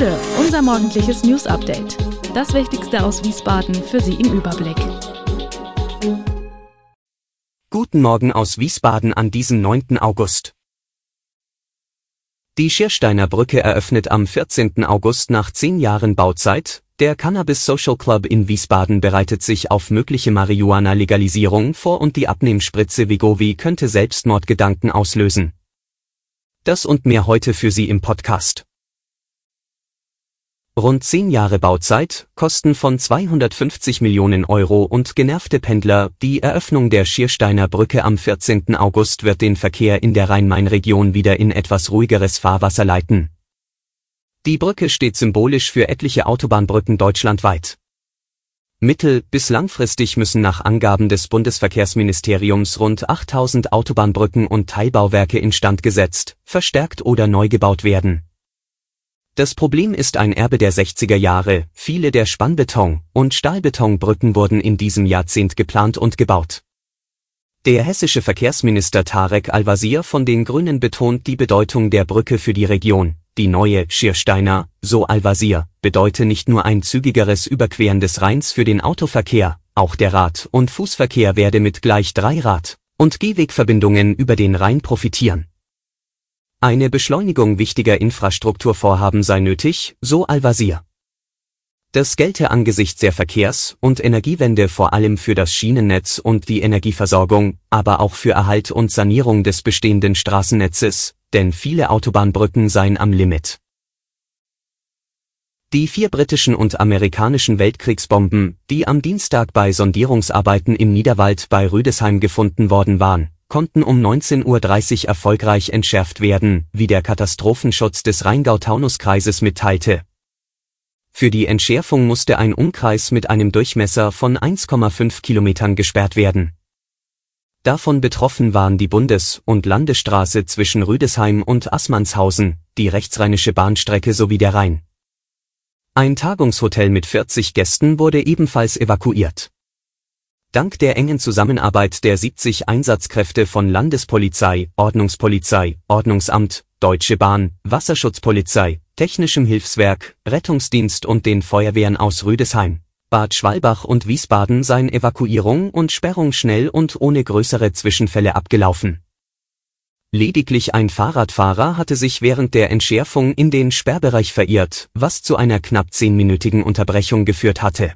Bude, unser morgendliches News Update. Das Wichtigste aus Wiesbaden für Sie im Überblick. Guten Morgen aus Wiesbaden an diesem 9. August. Die Schiersteiner Brücke eröffnet am 14. August nach zehn Jahren Bauzeit. Der Cannabis Social Club in Wiesbaden bereitet sich auf mögliche Marihuana-Legalisierung vor und die Abnehmspritze Vigovi könnte Selbstmordgedanken auslösen. Das und mehr heute für Sie im Podcast. Rund zehn Jahre Bauzeit, Kosten von 250 Millionen Euro und genervte Pendler. Die Eröffnung der Schiersteiner Brücke am 14. August wird den Verkehr in der Rhein-Main-Region wieder in etwas ruhigeres Fahrwasser leiten. Die Brücke steht symbolisch für etliche Autobahnbrücken deutschlandweit. Mittel- bis langfristig müssen nach Angaben des Bundesverkehrsministeriums rund 8000 Autobahnbrücken und Teilbauwerke instand gesetzt, verstärkt oder neu gebaut werden. Das Problem ist ein Erbe der 60er Jahre, viele der Spannbeton- und Stahlbetonbrücken wurden in diesem Jahrzehnt geplant und gebaut. Der hessische Verkehrsminister Tarek Al-Wazir von den Grünen betont die Bedeutung der Brücke für die Region, die neue Schiersteiner, so Al-Wazir, bedeute nicht nur ein zügigeres Überqueren des Rheins für den Autoverkehr, auch der Rad- und Fußverkehr werde mit gleich drei Rad- und Gehwegverbindungen über den Rhein profitieren. Eine Beschleunigung wichtiger Infrastrukturvorhaben sei nötig, so Al-Wazir. Das gelte angesichts der Verkehrs- und Energiewende vor allem für das Schienennetz und die Energieversorgung, aber auch für Erhalt und Sanierung des bestehenden Straßennetzes, denn viele Autobahnbrücken seien am Limit. Die vier britischen und amerikanischen Weltkriegsbomben, die am Dienstag bei Sondierungsarbeiten im Niederwald bei Rüdesheim gefunden worden waren, konnten um 19.30 Uhr erfolgreich entschärft werden, wie der Katastrophenschutz des Rheingau-Taunus-Kreises mitteilte. Für die Entschärfung musste ein Umkreis mit einem Durchmesser von 1,5 Kilometern gesperrt werden. Davon betroffen waren die Bundes- und Landesstraße zwischen Rüdesheim und Assmannshausen, die rechtsrheinische Bahnstrecke sowie der Rhein. Ein Tagungshotel mit 40 Gästen wurde ebenfalls evakuiert. Dank der engen Zusammenarbeit der 70 Einsatzkräfte von Landespolizei, Ordnungspolizei, Ordnungsamt, Deutsche Bahn, Wasserschutzpolizei, Technischem Hilfswerk, Rettungsdienst und den Feuerwehren aus Rüdesheim, Bad Schwalbach und Wiesbaden seien Evakuierung und Sperrung schnell und ohne größere Zwischenfälle abgelaufen. Lediglich ein Fahrradfahrer hatte sich während der Entschärfung in den Sperrbereich verirrt, was zu einer knapp zehnminütigen Unterbrechung geführt hatte.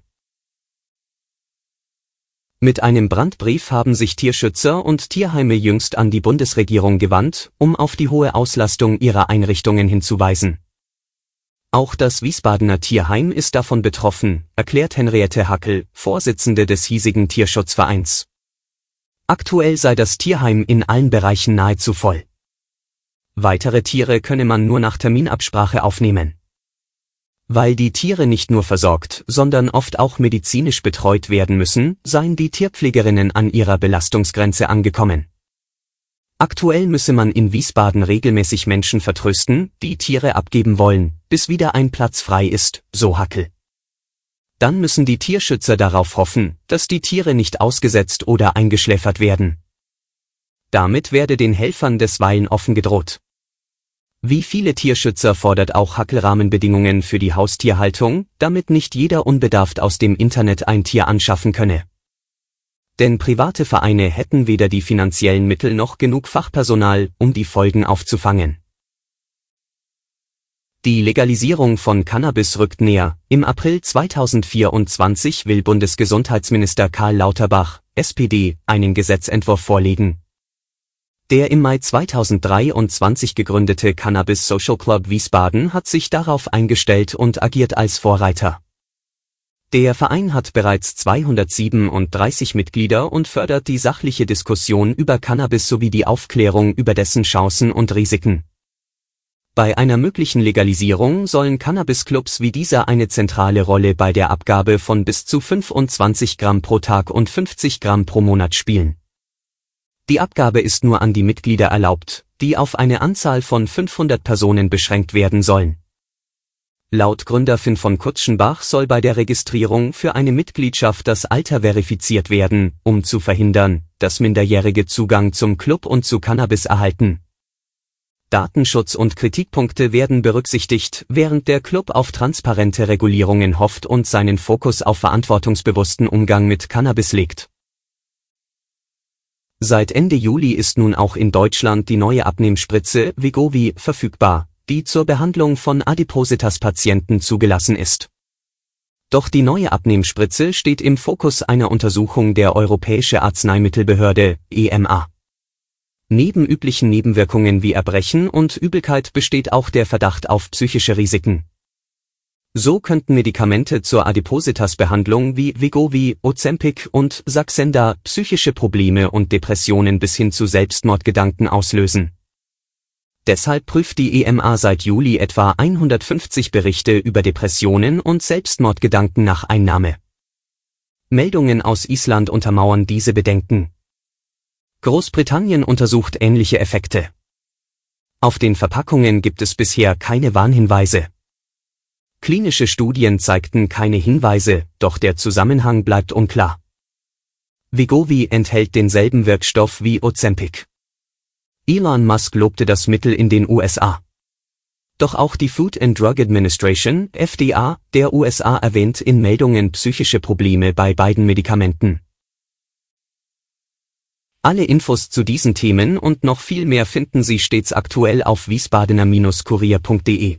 Mit einem Brandbrief haben sich Tierschützer und Tierheime jüngst an die Bundesregierung gewandt, um auf die hohe Auslastung ihrer Einrichtungen hinzuweisen. Auch das Wiesbadener Tierheim ist davon betroffen, erklärt Henriette Hackel, Vorsitzende des hiesigen Tierschutzvereins. Aktuell sei das Tierheim in allen Bereichen nahezu voll. Weitere Tiere könne man nur nach Terminabsprache aufnehmen. Weil die Tiere nicht nur versorgt, sondern oft auch medizinisch betreut werden müssen, seien die Tierpflegerinnen an ihrer Belastungsgrenze angekommen. Aktuell müsse man in Wiesbaden regelmäßig Menschen vertrösten, die Tiere abgeben wollen, bis wieder ein Platz frei ist, so Hackel. Dann müssen die Tierschützer darauf hoffen, dass die Tiere nicht ausgesetzt oder eingeschläfert werden. Damit werde den Helfern desweilen offen gedroht. Wie viele Tierschützer fordert auch Hackel Rahmenbedingungen für die Haustierhaltung, damit nicht jeder unbedarft aus dem Internet ein Tier anschaffen könne. Denn private Vereine hätten weder die finanziellen Mittel noch genug Fachpersonal, um die Folgen aufzufangen. Die Legalisierung von Cannabis rückt näher. Im April 2024 will Bundesgesundheitsminister Karl Lauterbach, SPD, einen Gesetzentwurf vorlegen. Der im Mai 2023 gegründete Cannabis Social Club Wiesbaden hat sich darauf eingestellt und agiert als Vorreiter. Der Verein hat bereits 237 Mitglieder und fördert die sachliche Diskussion über Cannabis sowie die Aufklärung über dessen Chancen und Risiken. Bei einer möglichen Legalisierung sollen Cannabisclubs wie dieser eine zentrale Rolle bei der Abgabe von bis zu 25 Gramm pro Tag und 50 Gramm pro Monat spielen. Die Abgabe ist nur an die Mitglieder erlaubt, die auf eine Anzahl von 500 Personen beschränkt werden sollen. Laut Gründer Finn von Kutschenbach soll bei der Registrierung für eine Mitgliedschaft das Alter verifiziert werden, um zu verhindern, dass Minderjährige Zugang zum Club und zu Cannabis erhalten. Datenschutz und Kritikpunkte werden berücksichtigt, während der Club auf transparente Regulierungen hofft und seinen Fokus auf verantwortungsbewussten Umgang mit Cannabis legt. Seit Ende Juli ist nun auch in Deutschland die neue Abnehmspritze Vigovi verfügbar, die zur Behandlung von Adipositas-Patienten zugelassen ist. Doch die neue Abnehmspritze steht im Fokus einer Untersuchung der Europäische Arzneimittelbehörde EMA. Neben üblichen Nebenwirkungen wie Erbrechen und Übelkeit besteht auch der Verdacht auf psychische Risiken. So könnten Medikamente zur Adipositas-Behandlung wie Wegovy, Ozempic und Saxenda psychische Probleme und Depressionen bis hin zu Selbstmordgedanken auslösen. Deshalb prüft die EMA seit Juli etwa 150 Berichte über Depressionen und Selbstmordgedanken nach Einnahme. Meldungen aus Island untermauern diese Bedenken. Großbritannien untersucht ähnliche Effekte. Auf den Verpackungen gibt es bisher keine Warnhinweise. Klinische Studien zeigten keine Hinweise, doch der Zusammenhang bleibt unklar. Vigovi enthält denselben Wirkstoff wie Ozempic. Elon Musk lobte das Mittel in den USA. Doch auch die Food and Drug Administration, FDA, der USA erwähnt in Meldungen psychische Probleme bei beiden Medikamenten. Alle Infos zu diesen Themen und noch viel mehr finden Sie stets aktuell auf wiesbadener-kurier.de.